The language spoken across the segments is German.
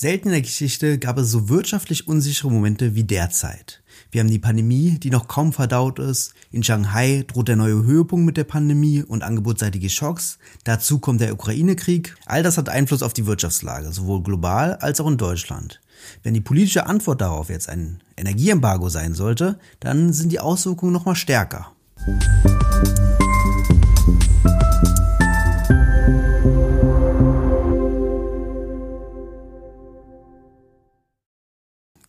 Selten in der Geschichte gab es so wirtschaftlich unsichere Momente wie derzeit. Wir haben die Pandemie, die noch kaum verdaut ist. In Shanghai droht der neue Höhepunkt mit der Pandemie und angebotsseitige Schocks. Dazu kommt der Ukraine-Krieg. All das hat Einfluss auf die Wirtschaftslage, sowohl global als auch in Deutschland. Wenn die politische Antwort darauf jetzt ein Energieembargo sein sollte, dann sind die Auswirkungen noch mal stärker.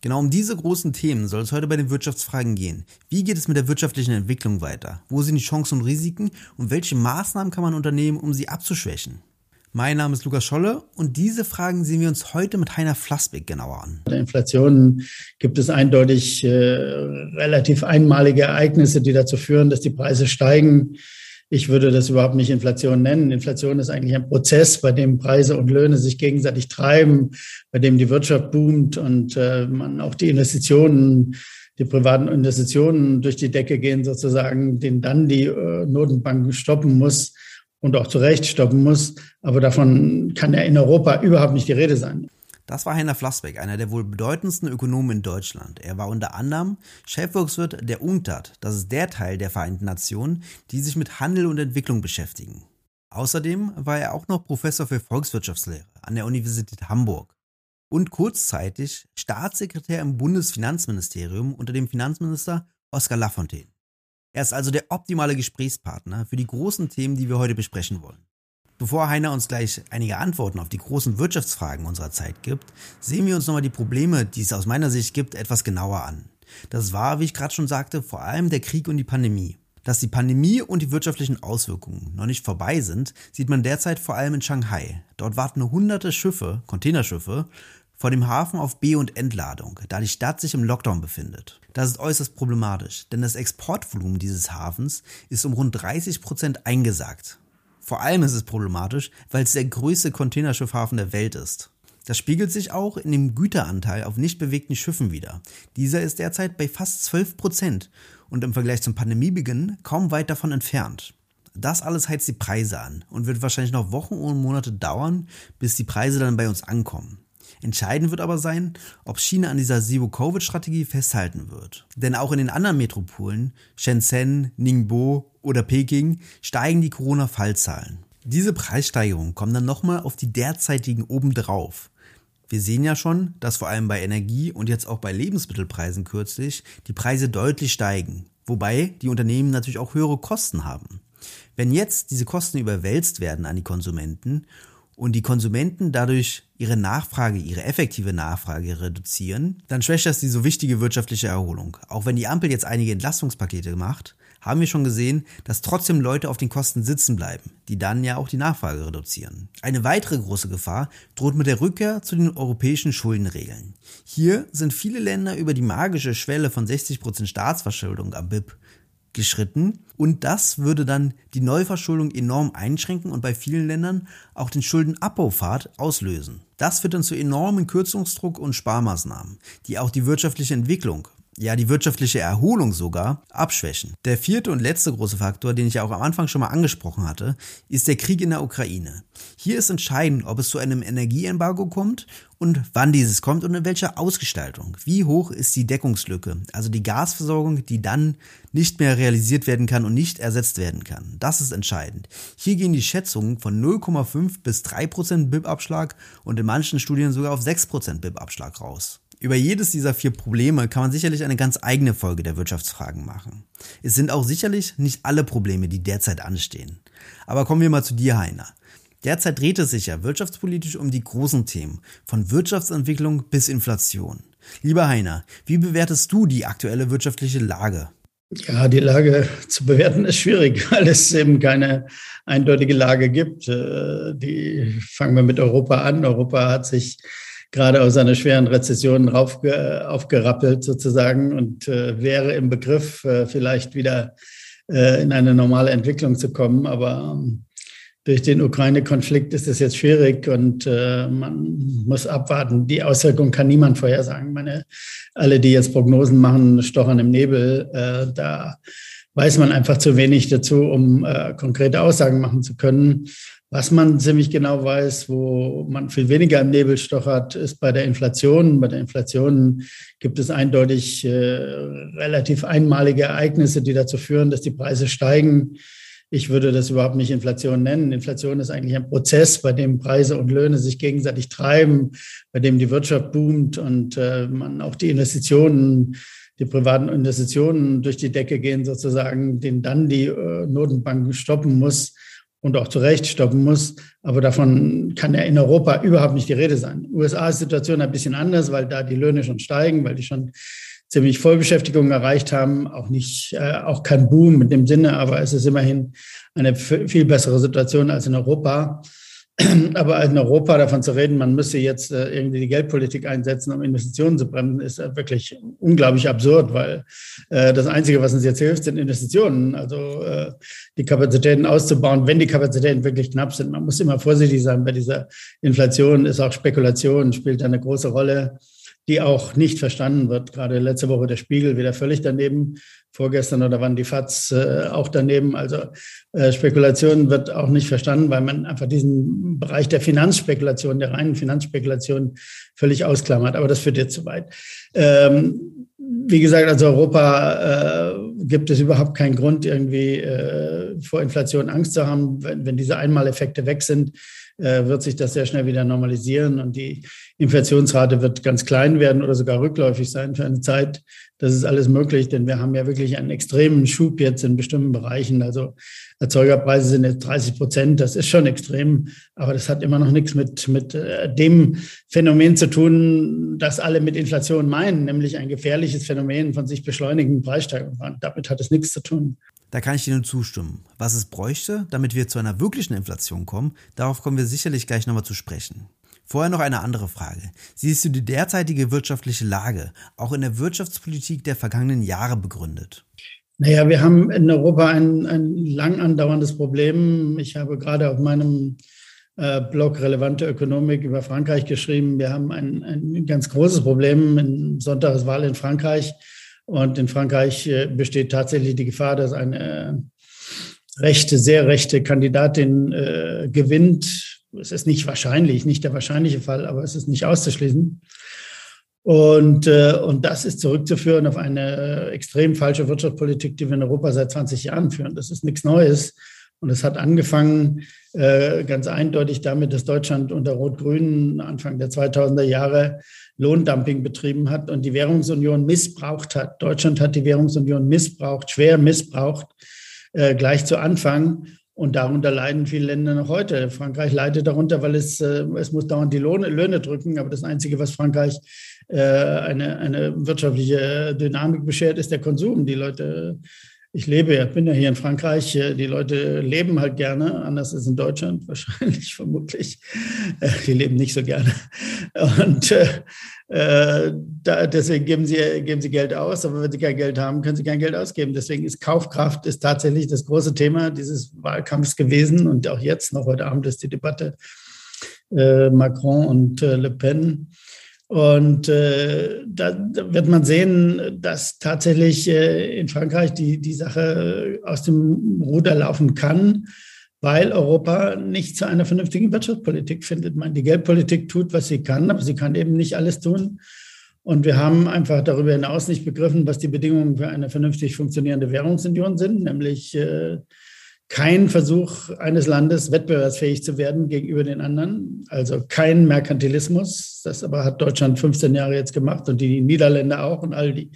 Genau um diese großen Themen soll es heute bei den Wirtschaftsfragen gehen. Wie geht es mit der wirtschaftlichen Entwicklung weiter? Wo sind die Chancen und Risiken? Und welche Maßnahmen kann man unternehmen, um sie abzuschwächen? Mein Name ist Lukas Scholle und diese Fragen sehen wir uns heute mit Heiner Flassbeck genauer an. Bei der Inflation gibt es eindeutig äh, relativ einmalige Ereignisse, die dazu führen, dass die Preise steigen. Ich würde das überhaupt nicht Inflation nennen. Inflation ist eigentlich ein Prozess, bei dem Preise und Löhne sich gegenseitig treiben, bei dem die Wirtschaft boomt und äh, man auch die Investitionen, die privaten Investitionen durch die Decke gehen sozusagen, den dann die äh, Notenbank stoppen muss und auch zu Recht stoppen muss. Aber davon kann ja in Europa überhaupt nicht die Rede sein. Das war Heiner Flassbeck, einer der wohl bedeutendsten Ökonomen in Deutschland. Er war unter anderem Chefvolkswirt der UNCTAD, das ist der Teil der Vereinten Nationen, die sich mit Handel und Entwicklung beschäftigen. Außerdem war er auch noch Professor für Volkswirtschaftslehre an der Universität Hamburg und kurzzeitig Staatssekretär im Bundesfinanzministerium unter dem Finanzminister Oskar Lafontaine. Er ist also der optimale Gesprächspartner für die großen Themen, die wir heute besprechen wollen. Bevor Heiner uns gleich einige Antworten auf die großen Wirtschaftsfragen unserer Zeit gibt, sehen wir uns nochmal die Probleme, die es aus meiner Sicht gibt, etwas genauer an. Das war, wie ich gerade schon sagte, vor allem der Krieg und die Pandemie. Dass die Pandemie und die wirtschaftlichen Auswirkungen noch nicht vorbei sind, sieht man derzeit vor allem in Shanghai. Dort warten hunderte Schiffe, Containerschiffe, vor dem Hafen auf B- und Entladung, da die Stadt sich im Lockdown befindet. Das ist äußerst problematisch, denn das Exportvolumen dieses Hafens ist um rund 30 Prozent eingesagt. Vor allem ist es problematisch, weil es der größte Containerschiffhafen der Welt ist. Das spiegelt sich auch in dem Güteranteil auf nicht bewegten Schiffen wider. Dieser ist derzeit bei fast 12 Prozent und im Vergleich zum Pandemiebeginn kaum weit davon entfernt. Das alles heizt die Preise an und wird wahrscheinlich noch Wochen und Monate dauern, bis die Preise dann bei uns ankommen. Entscheidend wird aber sein, ob China an dieser Zero-Covid-Strategie festhalten wird. Denn auch in den anderen Metropolen, Shenzhen, Ningbo oder Peking, steigen die Corona-Fallzahlen. Diese Preissteigerungen kommen dann nochmal auf die derzeitigen obendrauf. Wir sehen ja schon, dass vor allem bei Energie und jetzt auch bei Lebensmittelpreisen kürzlich die Preise deutlich steigen, wobei die Unternehmen natürlich auch höhere Kosten haben. Wenn jetzt diese Kosten überwälzt werden an die Konsumenten und die Konsumenten dadurch ihre Nachfrage, ihre effektive Nachfrage reduzieren, dann schwächt das die so wichtige wirtschaftliche Erholung. Auch wenn die Ampel jetzt einige Entlastungspakete macht, haben wir schon gesehen, dass trotzdem Leute auf den Kosten sitzen bleiben, die dann ja auch die Nachfrage reduzieren. Eine weitere große Gefahr droht mit der Rückkehr zu den europäischen Schuldenregeln. Hier sind viele Länder über die magische Schwelle von 60% Staatsverschuldung am BIP geschritten und das würde dann die Neuverschuldung enorm einschränken und bei vielen Ländern auch den Schuldenabbaufahrt auslösen. Das führt dann zu enormen Kürzungsdruck und Sparmaßnahmen, die auch die wirtschaftliche Entwicklung ja die wirtschaftliche Erholung sogar, abschwächen. Der vierte und letzte große Faktor, den ich ja auch am Anfang schon mal angesprochen hatte, ist der Krieg in der Ukraine. Hier ist entscheidend, ob es zu einem Energieembargo kommt und wann dieses kommt und in welcher Ausgestaltung. Wie hoch ist die Deckungslücke, also die Gasversorgung, die dann nicht mehr realisiert werden kann und nicht ersetzt werden kann. Das ist entscheidend. Hier gehen die Schätzungen von 0,5 bis 3 Prozent BIP-Abschlag und in manchen Studien sogar auf 6 Prozent BIP-Abschlag raus. Über jedes dieser vier Probleme kann man sicherlich eine ganz eigene Folge der Wirtschaftsfragen machen. Es sind auch sicherlich nicht alle Probleme, die derzeit anstehen. Aber kommen wir mal zu dir, Heiner. Derzeit dreht es sich ja wirtschaftspolitisch um die großen Themen, von Wirtschaftsentwicklung bis Inflation. Lieber Heiner, wie bewertest du die aktuelle wirtschaftliche Lage? Ja, die Lage zu bewerten ist schwierig, weil es eben keine eindeutige Lage gibt. Äh, die fangen wir mit Europa an. Europa hat sich gerade aus einer schweren Rezession raufge, aufgerappelt sozusagen und äh, wäre im Begriff, äh, vielleicht wieder äh, in eine normale Entwicklung zu kommen. Aber ähm, durch den Ukraine-Konflikt ist es jetzt schwierig und äh, man muss abwarten. Die Auswirkungen kann niemand vorhersagen. Meine, alle, die jetzt Prognosen machen, stochern im Nebel. Äh, da weiß man einfach zu wenig dazu, um äh, konkrete Aussagen machen zu können. Was man ziemlich genau weiß, wo man viel weniger im Nebel stochert, ist bei der Inflation. Bei der Inflation gibt es eindeutig äh, relativ einmalige Ereignisse, die dazu führen, dass die Preise steigen. Ich würde das überhaupt nicht Inflation nennen. Inflation ist eigentlich ein Prozess, bei dem Preise und Löhne sich gegenseitig treiben, bei dem die Wirtschaft boomt und äh, man auch die Investitionen die privaten Investitionen durch die Decke gehen, sozusagen, den dann die äh, Notenbank stoppen muss und auch zu Recht stoppen muss. Aber davon kann ja in Europa überhaupt nicht die Rede sein. USA ist die Situation ein bisschen anders, weil da die Löhne schon steigen, weil die schon ziemlich Vollbeschäftigung erreicht haben. Auch nicht, äh, auch kein Boom in dem Sinne, aber es ist immerhin eine viel bessere Situation als in Europa. Aber in Europa davon zu reden, man müsse jetzt äh, irgendwie die Geldpolitik einsetzen, um Investitionen zu bremsen, ist äh, wirklich unglaublich absurd, weil äh, das Einzige, was uns jetzt hilft, sind Investitionen. Also die Kapazitäten auszubauen, wenn die Kapazitäten wirklich knapp sind. Man muss immer vorsichtig sein bei dieser Inflation, ist auch Spekulation, spielt eine große Rolle die auch nicht verstanden wird. Gerade letzte Woche der Spiegel wieder völlig daneben, vorgestern oder wann die FAZ äh, auch daneben. Also äh, Spekulation wird auch nicht verstanden, weil man einfach diesen Bereich der Finanzspekulation, der reinen Finanzspekulation völlig ausklammert. Aber das führt jetzt zu weit. Ähm, wie gesagt, also Europa äh, gibt es überhaupt keinen Grund, irgendwie äh, vor Inflation Angst zu haben. Wenn, wenn diese Einmaleffekte weg sind, äh, wird sich das sehr schnell wieder normalisieren und die Inflationsrate wird ganz klein werden oder sogar rückläufig sein für eine Zeit. Das ist alles möglich, denn wir haben ja wirklich einen extremen Schub jetzt in bestimmten Bereichen. Also Erzeugerpreise sind jetzt 30 Prozent, das ist schon extrem, aber das hat immer noch nichts mit, mit äh, dem Phänomen zu tun, das alle mit Inflation meinen, nämlich ein gefährliches Phänomen von sich beschleunigenden Preissteigerungen. Damit hat es nichts zu tun. Da kann ich nur zustimmen. Was es bräuchte, damit wir zu einer wirklichen Inflation kommen, darauf kommen wir sicherlich gleich nochmal zu sprechen. Vorher noch eine andere Frage. Siehst du die derzeitige wirtschaftliche Lage auch in der Wirtschaftspolitik der vergangenen Jahre begründet? Naja, wir haben in Europa ein, ein lang andauerndes Problem. Ich habe gerade auf meinem äh, Blog Relevante Ökonomik über Frankreich geschrieben. Wir haben ein, ein ganz großes Problem in Sonntagswahl in Frankreich und in Frankreich äh, besteht tatsächlich die Gefahr, dass eine rechte, sehr rechte Kandidatin äh, gewinnt. Es ist nicht wahrscheinlich, nicht der wahrscheinliche Fall, aber es ist nicht auszuschließen. Und, äh, und das ist zurückzuführen auf eine äh, extrem falsche Wirtschaftspolitik, die wir in Europa seit 20 Jahren führen. Das ist nichts Neues. Und es hat angefangen äh, ganz eindeutig damit, dass Deutschland unter Rot-Grün Anfang der 2000er Jahre Lohndumping betrieben hat und die Währungsunion missbraucht hat. Deutschland hat die Währungsunion missbraucht, schwer missbraucht, äh, gleich zu Anfang. Und darunter leiden viele Länder noch heute. Frankreich leidet darunter, weil es, äh, es muss dauernd die Lohne, Löhne drücken. Aber das Einzige, was Frankreich äh, eine, eine wirtschaftliche Dynamik beschert, ist der Konsum. Die Leute ich lebe ja, bin ja hier in Frankreich. Die Leute leben halt gerne, anders als in Deutschland wahrscheinlich, vermutlich. Äh, die leben nicht so gerne. Und äh, äh, da, deswegen geben sie, geben sie Geld aus, aber wenn sie kein Geld haben, können sie kein Geld ausgeben. Deswegen ist Kaufkraft ist tatsächlich das große Thema dieses Wahlkampfs gewesen und auch jetzt noch heute Abend ist die Debatte äh, Macron und äh, Le Pen. Und äh, da, da, wird man sehen, dass tatsächlich äh, in Frankreich die, die Sache aus dem Ruder laufen kann, weil Europa nicht zu einer vernünftigen Wirtschaftspolitik findet. Man, die Geldpolitik tut, was sie kann, aber sie kann eben nicht alles tun. Und wir haben einfach darüber hinaus nicht begriffen, was die Bedingungen für eine vernünftig funktionierende Währungsunion sind, nämlich äh, kein Versuch eines Landes, wettbewerbsfähig zu werden gegenüber den anderen. Also kein Merkantilismus. Das aber hat Deutschland 15 Jahre jetzt gemacht und die Niederländer auch und all die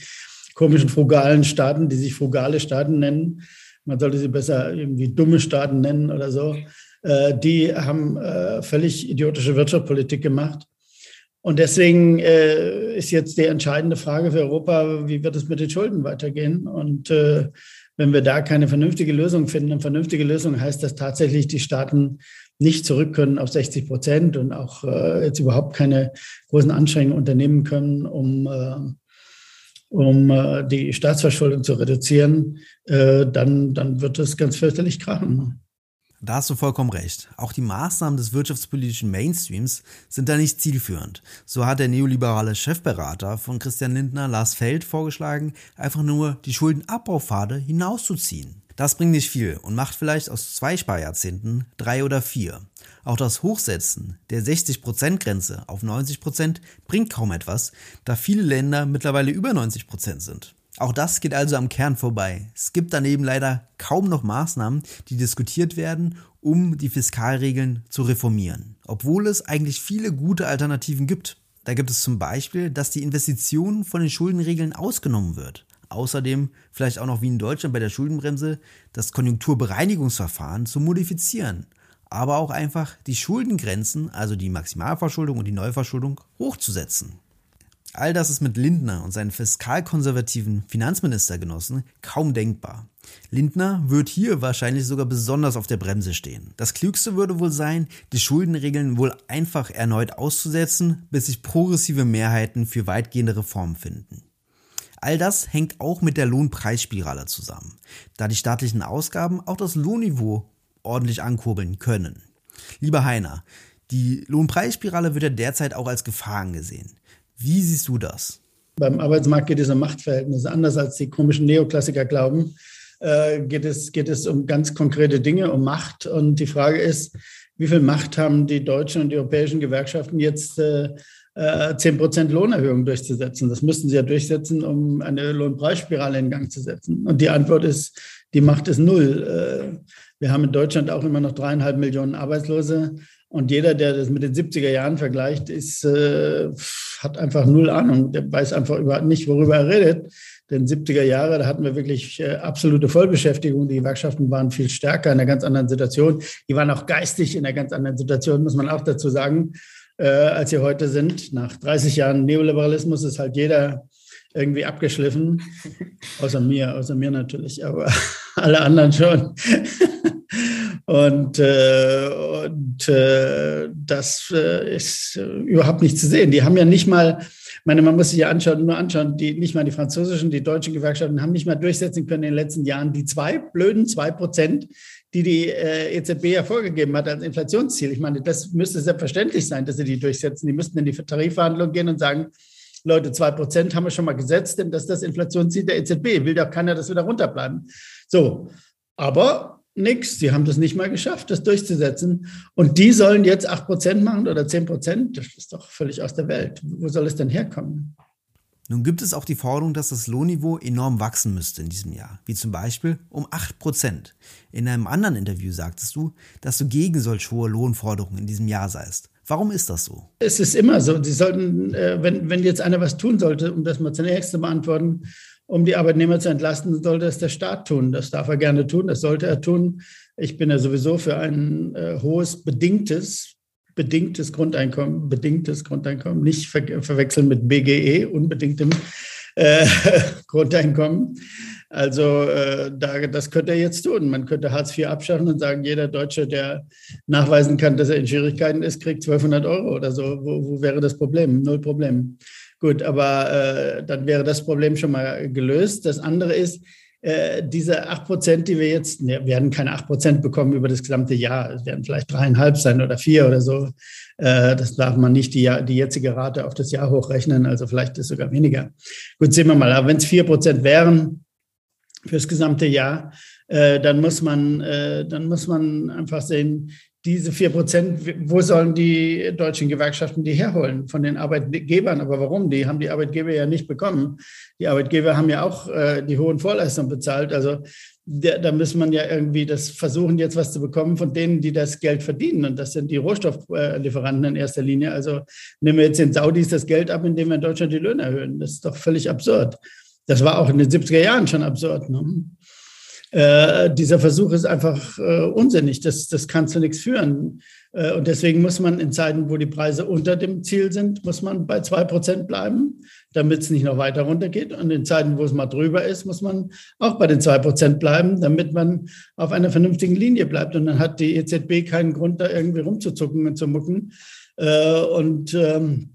komischen frugalen Staaten, die sich frugale Staaten nennen. Man sollte sie besser irgendwie dumme Staaten nennen oder so. Äh, die haben äh, völlig idiotische Wirtschaftspolitik gemacht. Und deswegen äh, ist jetzt die entscheidende Frage für Europa, wie wird es mit den Schulden weitergehen? Und wenn wir da keine vernünftige Lösung finden, eine vernünftige Lösung heißt das tatsächlich, die Staaten nicht zurück können auf 60 Prozent und auch äh, jetzt überhaupt keine großen Anstrengungen unternehmen können, um, äh, um äh, die Staatsverschuldung zu reduzieren, äh, dann, dann wird es ganz fürchterlich krachen. Da hast du vollkommen recht. Auch die Maßnahmen des wirtschaftspolitischen Mainstreams sind da nicht zielführend. So hat der neoliberale Chefberater von Christian Lindner, Lars Feld, vorgeschlagen, einfach nur die Schuldenabbaupfade hinauszuziehen. Das bringt nicht viel und macht vielleicht aus zwei Sparjahrzehnten drei oder vier. Auch das Hochsetzen der 60%-Grenze auf 90% bringt kaum etwas, da viele Länder mittlerweile über 90% sind. Auch das geht also am Kern vorbei. Es gibt daneben leider kaum noch Maßnahmen, die diskutiert werden, um die Fiskalregeln zu reformieren. Obwohl es eigentlich viele gute Alternativen gibt. Da gibt es zum Beispiel, dass die Investition von den Schuldenregeln ausgenommen wird. Außerdem vielleicht auch noch wie in Deutschland bei der Schuldenbremse das Konjunkturbereinigungsverfahren zu modifizieren. Aber auch einfach die Schuldengrenzen, also die Maximalverschuldung und die Neuverschuldung, hochzusetzen. All das ist mit Lindner und seinen fiskalkonservativen Finanzministergenossen kaum denkbar. Lindner wird hier wahrscheinlich sogar besonders auf der Bremse stehen. Das Klügste würde wohl sein, die Schuldenregeln wohl einfach erneut auszusetzen, bis sich progressive Mehrheiten für weitgehende Reformen finden. All das hängt auch mit der Lohnpreisspirale zusammen, da die staatlichen Ausgaben auch das Lohnniveau ordentlich ankurbeln können. Lieber Heiner, die Lohnpreisspirale wird ja derzeit auch als Gefahr angesehen. Wie siehst du das? Beim Arbeitsmarkt geht es um Machtverhältnisse. Anders als die komischen Neoklassiker glauben, äh, geht, es, geht es um ganz konkrete Dinge, um Macht. Und die Frage ist, wie viel Macht haben die deutschen und die europäischen Gewerkschaften jetzt, äh, 10 Prozent Lohnerhöhung durchzusetzen. Das müssten sie ja durchsetzen, um eine Lohnpreisspirale in Gang zu setzen. Und die Antwort ist, die Macht ist null. Äh, wir haben in Deutschland auch immer noch dreieinhalb Millionen Arbeitslose. Und jeder, der das mit den 70er Jahren vergleicht, ist, äh, hat einfach null Ahnung. Der weiß einfach überhaupt nicht, worüber er redet. Denn 70er Jahre, da hatten wir wirklich äh, absolute Vollbeschäftigung. Die Gewerkschaften waren viel stärker in einer ganz anderen Situation. Die waren auch geistig in einer ganz anderen Situation, muss man auch dazu sagen, äh, als sie heute sind. Nach 30 Jahren Neoliberalismus ist halt jeder irgendwie abgeschliffen. Außer mir, außer mir natürlich, aber alle anderen schon. Und, äh, und äh, das äh, ist überhaupt nicht zu sehen. Die haben ja nicht mal, meine, man muss sich ja anschauen, nur anschauen, die, nicht mal die französischen, die deutschen Gewerkschaften haben nicht mal durchsetzen können in den letzten Jahren die zwei blöden zwei Prozent, die die äh, EZB ja vorgegeben hat als Inflationsziel. Ich meine, das müsste selbstverständlich sein, dass sie die durchsetzen. Die müssten in die Tarifverhandlungen gehen und sagen, Leute, zwei Prozent haben wir schon mal gesetzt, denn das ist das Inflationsziel der EZB. Will doch keiner, dass wir da runterbleiben. So, aber nichts. Sie haben das nicht mal geschafft, das durchzusetzen. Und die sollen jetzt 8 Prozent machen oder 10 Prozent. Das ist doch völlig aus der Welt. Wo soll es denn herkommen? Nun gibt es auch die Forderung, dass das Lohnniveau enorm wachsen müsste in diesem Jahr, wie zum Beispiel um 8 Prozent. In einem anderen Interview sagtest du, dass du gegen solch hohe Lohnforderungen in diesem Jahr seist. Warum ist das so? Es ist immer so. Sie sollten, äh, wenn, wenn jetzt einer was tun sollte, um das mal zunächst zu beantworten, um die Arbeitnehmer zu entlasten, sollte es der Staat tun. Das darf er gerne tun, das sollte er tun. Ich bin ja sowieso für ein äh, hohes bedingtes, bedingtes Grundeinkommen, bedingtes Grundeinkommen, nicht ver verwechseln mit BGE, unbedingtem äh, Grundeinkommen. Also äh, da, das könnte er jetzt tun. Man könnte Hartz IV abschaffen und sagen, jeder Deutsche, der nachweisen kann, dass er in Schwierigkeiten ist, kriegt 1200 Euro oder so. Wo, wo wäre das Problem? Null Problem. Gut, aber äh, dann wäre das Problem schon mal gelöst. Das andere ist, äh, diese 8 Prozent, die wir jetzt, ne, werden keine 8 Prozent bekommen über das gesamte Jahr. Es werden vielleicht dreieinhalb sein oder vier oder so. Äh, das darf man nicht die, die jetzige Rate auf das Jahr hochrechnen. Also vielleicht ist sogar weniger. Gut, sehen wir mal. Aber wenn es 4 Prozent wären fürs gesamte Jahr, äh, dann muss man, äh, dann muss man einfach sehen, diese vier Prozent, wo sollen die deutschen Gewerkschaften die herholen? Von den Arbeitgebern. Aber warum? Die haben die Arbeitgeber ja nicht bekommen. Die Arbeitgeber haben ja auch äh, die hohen Vorleistungen bezahlt. Also der, da muss man ja irgendwie das versuchen, jetzt was zu bekommen von denen, die das Geld verdienen. Und das sind die Rohstofflieferanten in erster Linie. Also nehmen wir jetzt den Saudis das Geld ab, indem wir in Deutschland die Löhne erhöhen. Das ist doch völlig absurd. Das war auch in den 70er Jahren schon absurd. Ne? Äh, dieser Versuch ist einfach äh, unsinnig. Das, das kann zu nichts führen. Äh, und deswegen muss man in Zeiten, wo die Preise unter dem Ziel sind, muss man bei zwei Prozent bleiben, damit es nicht noch weiter runtergeht. Und in Zeiten, wo es mal drüber ist, muss man auch bei den zwei Prozent bleiben, damit man auf einer vernünftigen Linie bleibt. Und dann hat die EZB keinen Grund, da irgendwie rumzuzucken und zu mucken. Äh, und ähm,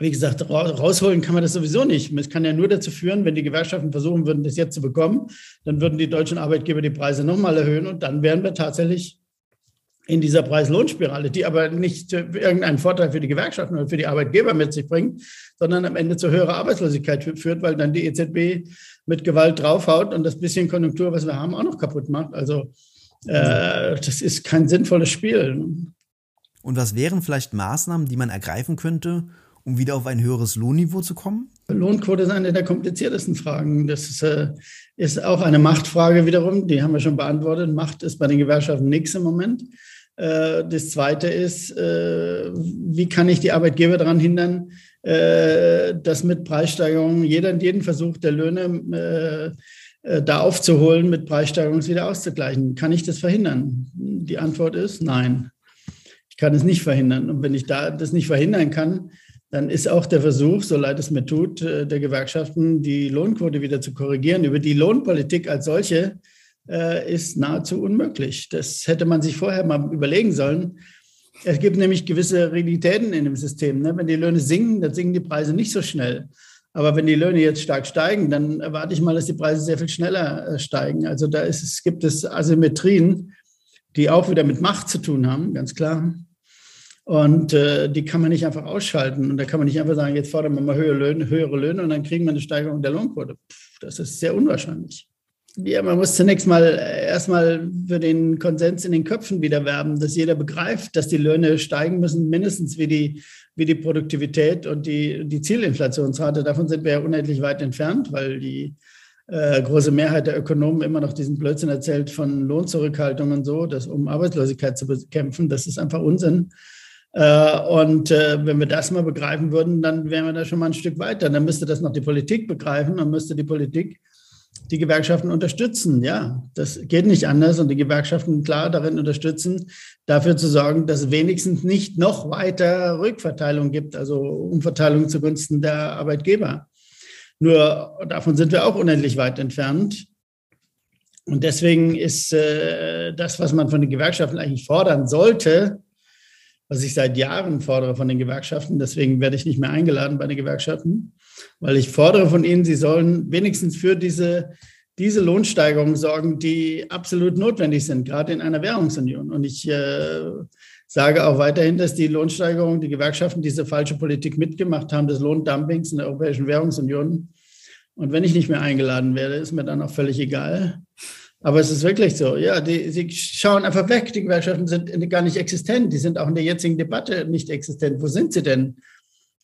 wie gesagt, rausholen kann man das sowieso nicht. Es kann ja nur dazu führen, wenn die Gewerkschaften versuchen würden, das jetzt zu bekommen, dann würden die deutschen Arbeitgeber die Preise nochmal erhöhen und dann wären wir tatsächlich in dieser Preis-Lohn-Spirale, die aber nicht irgendeinen Vorteil für die Gewerkschaften oder für die Arbeitgeber mit sich bringt, sondern am Ende zu höherer Arbeitslosigkeit führt, weil dann die EZB mit Gewalt draufhaut und das bisschen Konjunktur, was wir haben, auch noch kaputt macht. Also äh, das ist kein sinnvolles Spiel. Und was wären vielleicht Maßnahmen, die man ergreifen könnte, um wieder auf ein höheres Lohnniveau zu kommen? Lohnquote ist eine der kompliziertesten Fragen. Das ist, äh, ist auch eine Machtfrage wiederum, die haben wir schon beantwortet. Macht ist bei den Gewerkschaften nichts im Moment. Äh, das Zweite ist, äh, wie kann ich die Arbeitgeber daran hindern, äh, dass mit Preissteigerungen jeder jeden Versuch der Löhne da aufzuholen, mit Preissteigerungen wieder auszugleichen. Kann ich das verhindern? Die Antwort ist nein. Ich kann es nicht verhindern. Und wenn ich da das nicht verhindern kann, dann ist auch der Versuch, so leid es mir tut, der Gewerkschaften, die Lohnquote wieder zu korrigieren, über die Lohnpolitik als solche äh, ist nahezu unmöglich. Das hätte man sich vorher mal überlegen sollen. Es gibt nämlich gewisse Realitäten in dem System. Ne? Wenn die Löhne sinken, dann sinken die Preise nicht so schnell. Aber wenn die Löhne jetzt stark steigen, dann erwarte ich mal, dass die Preise sehr viel schneller äh, steigen. Also da ist, es gibt es Asymmetrien, die auch wieder mit Macht zu tun haben, ganz klar. Und äh, die kann man nicht einfach ausschalten. Und da kann man nicht einfach sagen, jetzt fordern wir mal höhere Löhne, höhere Löhne und dann kriegen wir eine Steigerung der Lohnquote. Pff, das ist sehr unwahrscheinlich. Ja, man muss zunächst mal äh, erstmal für den Konsens in den Köpfen wieder werben, dass jeder begreift, dass die Löhne steigen müssen, mindestens wie die, wie die Produktivität und die, die Zielinflationsrate. Davon sind wir ja unendlich weit entfernt, weil die äh, große Mehrheit der Ökonomen immer noch diesen Blödsinn erzählt von Lohnzurückhaltung und so, dass, um Arbeitslosigkeit zu bekämpfen. Das ist einfach Unsinn. Äh, und äh, wenn wir das mal begreifen würden, dann wären wir da schon mal ein Stück weiter. Dann müsste das noch die Politik begreifen, dann müsste die Politik die Gewerkschaften unterstützen. Ja, das geht nicht anders und die Gewerkschaften klar darin unterstützen, dafür zu sorgen, dass es wenigstens nicht noch weiter Rückverteilung gibt, also Umverteilung zugunsten der Arbeitgeber. Nur davon sind wir auch unendlich weit entfernt. Und deswegen ist äh, das, was man von den Gewerkschaften eigentlich fordern sollte, was ich seit Jahren fordere von den Gewerkschaften, deswegen werde ich nicht mehr eingeladen bei den Gewerkschaften, weil ich fordere von ihnen, sie sollen wenigstens für diese, diese Lohnsteigerungen sorgen, die absolut notwendig sind, gerade in einer Währungsunion. Und ich äh, sage auch weiterhin, dass die Lohnsteigerungen, die Gewerkschaften diese falsche Politik mitgemacht haben, des Lohndumpings in der Europäischen Währungsunion. Und wenn ich nicht mehr eingeladen werde, ist mir dann auch völlig egal. Aber es ist wirklich so. Ja, die, sie schauen einfach weg. Die Gewerkschaften sind gar nicht existent. Die sind auch in der jetzigen Debatte nicht existent. Wo sind sie denn?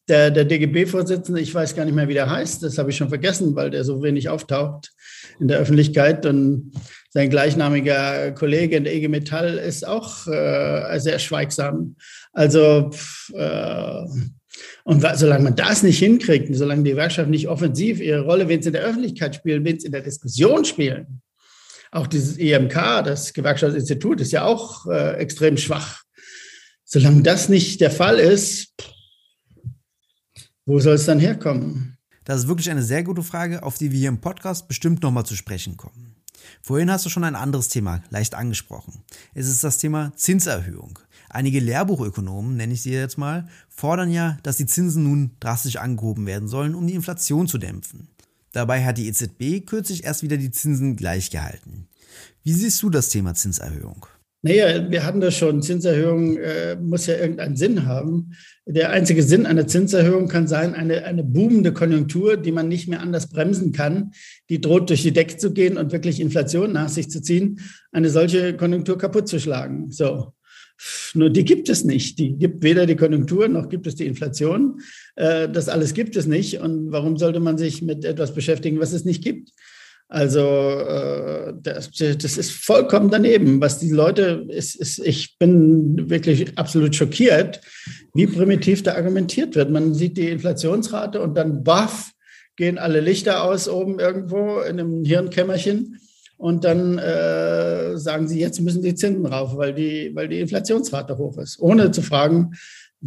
Der, der DGB-Vorsitzende, ich weiß gar nicht mehr, wie der heißt, das habe ich schon vergessen, weil der so wenig auftaucht in der Öffentlichkeit. Und sein gleichnamiger Kollege in der IG Metall ist auch äh, sehr schweigsam. Also, äh, und solange man das nicht hinkriegt, solange die Gewerkschaften nicht offensiv ihre Rolle, wenn sie in der Öffentlichkeit spielen, wenn sie in der Diskussion spielen, auch dieses EMK, das Gewerkschaftsinstitut, ist ja auch äh, extrem schwach. Solange das nicht der Fall ist, wo soll es dann herkommen? Das ist wirklich eine sehr gute Frage, auf die wir hier im Podcast bestimmt nochmal zu sprechen kommen. Vorhin hast du schon ein anderes Thema leicht angesprochen. Es ist das Thema Zinserhöhung. Einige Lehrbuchökonomen, nenne ich sie jetzt mal, fordern ja, dass die Zinsen nun drastisch angehoben werden sollen, um die Inflation zu dämpfen. Dabei hat die EZB kürzlich erst wieder die Zinsen gleich gehalten. Wie siehst du das Thema Zinserhöhung? Naja, wir hatten das schon. Zinserhöhung äh, muss ja irgendeinen Sinn haben. Der einzige Sinn einer Zinserhöhung kann sein, eine, eine boomende Konjunktur, die man nicht mehr anders bremsen kann, die droht durch die Decke zu gehen und wirklich Inflation nach sich zu ziehen, eine solche Konjunktur kaputt zu schlagen. So. Nur die gibt es nicht. Die gibt weder die Konjunktur noch gibt es die Inflation. Äh, das alles gibt es nicht. Und warum sollte man sich mit etwas beschäftigen, was es nicht gibt? Also äh, das, das, ist vollkommen daneben, was die Leute, ist, ist, ich bin wirklich absolut schockiert, wie primitiv da argumentiert wird. Man sieht die Inflationsrate und dann baff, gehen alle Lichter aus oben irgendwo in einem Hirnkämmerchen und dann äh, sagen sie, jetzt müssen die Zinsen rauf, weil die, weil die Inflationsrate hoch ist, ohne zu fragen,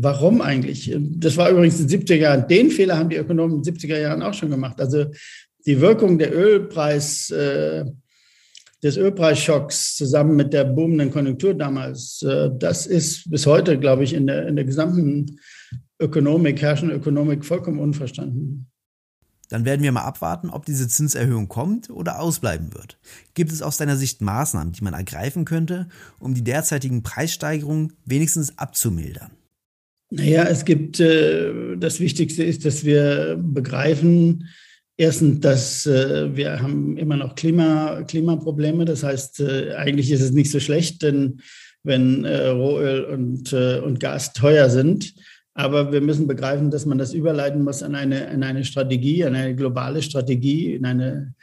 Warum eigentlich? Das war übrigens in den 70er Jahren. Den Fehler haben die Ökonomen in den 70er Jahren auch schon gemacht. Also die Wirkung der Ölpreis, äh, des Ölpreisschocks zusammen mit der boomenden Konjunktur damals, äh, das ist bis heute, glaube ich, in der, in der gesamten Ökonomik, herrschenden Ökonomik vollkommen unverstanden. Dann werden wir mal abwarten, ob diese Zinserhöhung kommt oder ausbleiben wird. Gibt es aus deiner Sicht Maßnahmen, die man ergreifen könnte, um die derzeitigen Preissteigerungen wenigstens abzumildern? Naja, es gibt, äh, das Wichtigste ist, dass wir begreifen, erstens, dass äh, wir haben immer noch Klima, Klimaprobleme. Das heißt, äh, eigentlich ist es nicht so schlecht, denn wenn Rohöl und, und Gas teuer sind, aber wir müssen begreifen, dass man das überleiten muss an eine, an eine Strategie, an eine globale Strategie, in eine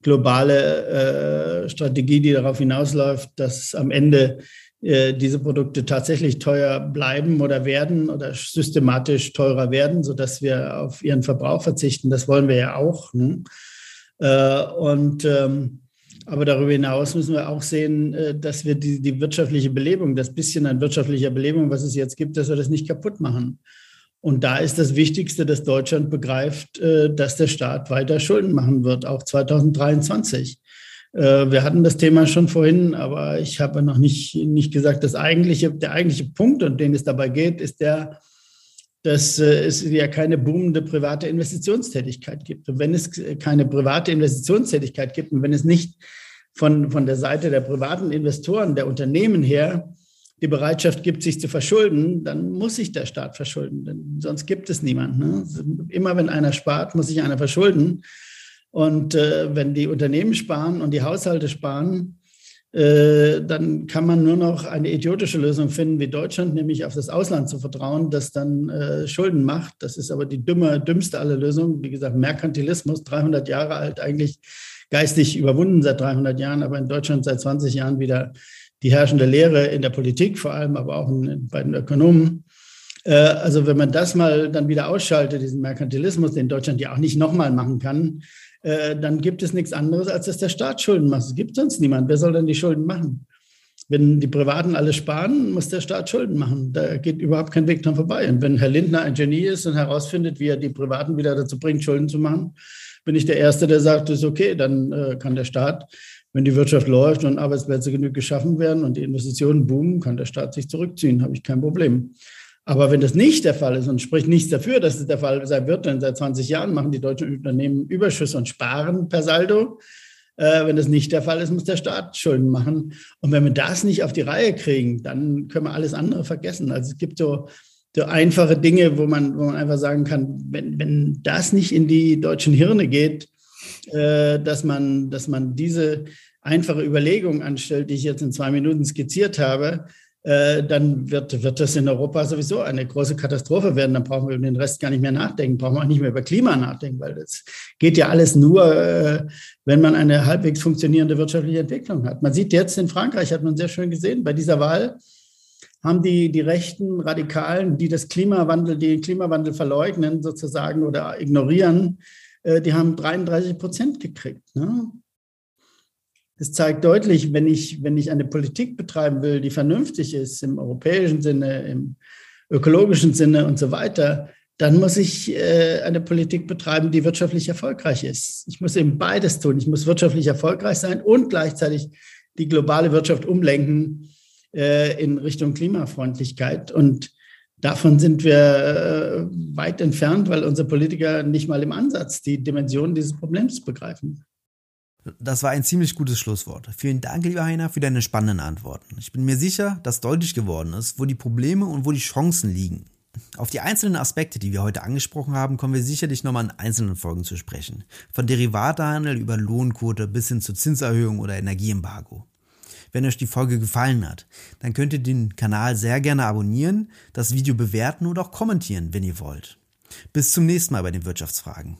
globale äh, Strategie, die darauf hinausläuft, dass am Ende äh, diese Produkte tatsächlich teuer bleiben oder werden oder systematisch teurer werden, sodass wir auf ihren Verbrauch verzichten. Das wollen wir ja auch. Ne? Äh, und ähm, aber darüber hinaus müssen wir auch sehen, äh, dass wir die, die wirtschaftliche Belebung, das bisschen an wirtschaftlicher Belebung, was es jetzt gibt, dass wir das nicht kaputt machen. Und da ist das Wichtigste, dass Deutschland begreift, dass der Staat weiter Schulden machen wird, auch 2023. Äh, wir hatten das Thema schon vorhin, aber ich habe noch nicht, nicht gesagt, das eigentliche, der eigentliche Punkt, um den es dabei geht, ist der, dass äh, es ja keine boomende private Investitionstätigkeit gibt. Und wenn es keine private Investitionstätigkeit gibt und wenn es nicht von, von der Seite der privaten Investoren, der Unternehmen her, die Bereitschaft gibt, sich zu verschulden, dann muss sich der Staat verschulden, denn sonst gibt es niemanden. Ne? Immer wenn einer spart, muss sich einer verschulden. Und äh, wenn die Unternehmen sparen und die Haushalte sparen, äh, dann kann man nur noch eine idiotische Lösung finden wie Deutschland, nämlich auf das Ausland zu vertrauen, das dann äh, Schulden macht. Das ist aber die dümme, dümmste aller Lösungen. Wie gesagt, Merkantilismus, 300 Jahre alt, eigentlich geistig überwunden seit 300 Jahren, aber in Deutschland seit 20 Jahren wieder die herrschende Lehre in der Politik, vor allem aber auch in, bei den Ökonomen. Äh, also wenn man das mal dann wieder ausschaltet, diesen Merkantilismus, den Deutschland ja auch nicht nochmal machen kann, äh, dann gibt es nichts anderes, als dass der Staat Schulden macht. Es gibt sonst niemand. Wer soll denn die Schulden machen? Wenn die Privaten alle sparen, muss der Staat Schulden machen. Da geht überhaupt kein Weg dran vorbei. Und wenn Herr Lindner ein Genie ist und herausfindet, wie er die Privaten wieder dazu bringt, Schulden zu machen, bin ich der Erste, der sagt, das ist okay, dann äh, kann der Staat, wenn die Wirtschaft läuft und Arbeitsplätze genug geschaffen werden und die Investitionen boomen, kann der Staat sich zurückziehen, habe ich kein Problem. Aber wenn das nicht der Fall ist und spricht nichts dafür, dass es der Fall sein wird, denn seit 20 Jahren machen die deutschen Unternehmen Überschüsse und sparen per Saldo. Äh, wenn das nicht der Fall ist, muss der Staat Schulden machen. Und wenn wir das nicht auf die Reihe kriegen, dann können wir alles andere vergessen. Also es gibt so, so einfache Dinge, wo man, wo man einfach sagen kann, wenn, wenn das nicht in die deutschen Hirne geht, äh, dass, man, dass man diese einfache Überlegung anstellt, die ich jetzt in zwei Minuten skizziert habe, äh, dann wird, wird das in Europa sowieso eine große Katastrophe werden. Dann brauchen wir über den Rest gar nicht mehr nachdenken, brauchen wir auch nicht mehr über Klima nachdenken, weil das geht ja alles nur, äh, wenn man eine halbwegs funktionierende wirtschaftliche Entwicklung hat. Man sieht jetzt in Frankreich, hat man sehr schön gesehen, bei dieser Wahl haben die, die rechten Radikalen, die das Klimawandel, die den Klimawandel verleugnen sozusagen oder ignorieren, äh, die haben 33 Prozent gekriegt. Ne? Es zeigt deutlich, wenn ich, wenn ich eine Politik betreiben will, die vernünftig ist im europäischen Sinne, im ökologischen Sinne und so weiter, dann muss ich äh, eine Politik betreiben, die wirtschaftlich erfolgreich ist. Ich muss eben beides tun. Ich muss wirtschaftlich erfolgreich sein und gleichzeitig die globale Wirtschaft umlenken äh, in Richtung Klimafreundlichkeit. Und davon sind wir äh, weit entfernt, weil unsere Politiker nicht mal im Ansatz die Dimension dieses Problems begreifen. Das war ein ziemlich gutes Schlusswort. Vielen Dank, lieber Heiner, für deine spannenden Antworten. Ich bin mir sicher, dass deutlich geworden ist, wo die Probleme und wo die Chancen liegen. Auf die einzelnen Aspekte, die wir heute angesprochen haben, kommen wir sicherlich nochmal in einzelnen Folgen zu sprechen. Von Derivatehandel über Lohnquote bis hin zu Zinserhöhung oder Energieembargo. Wenn euch die Folge gefallen hat, dann könnt ihr den Kanal sehr gerne abonnieren, das Video bewerten oder auch kommentieren, wenn ihr wollt. Bis zum nächsten Mal bei den Wirtschaftsfragen.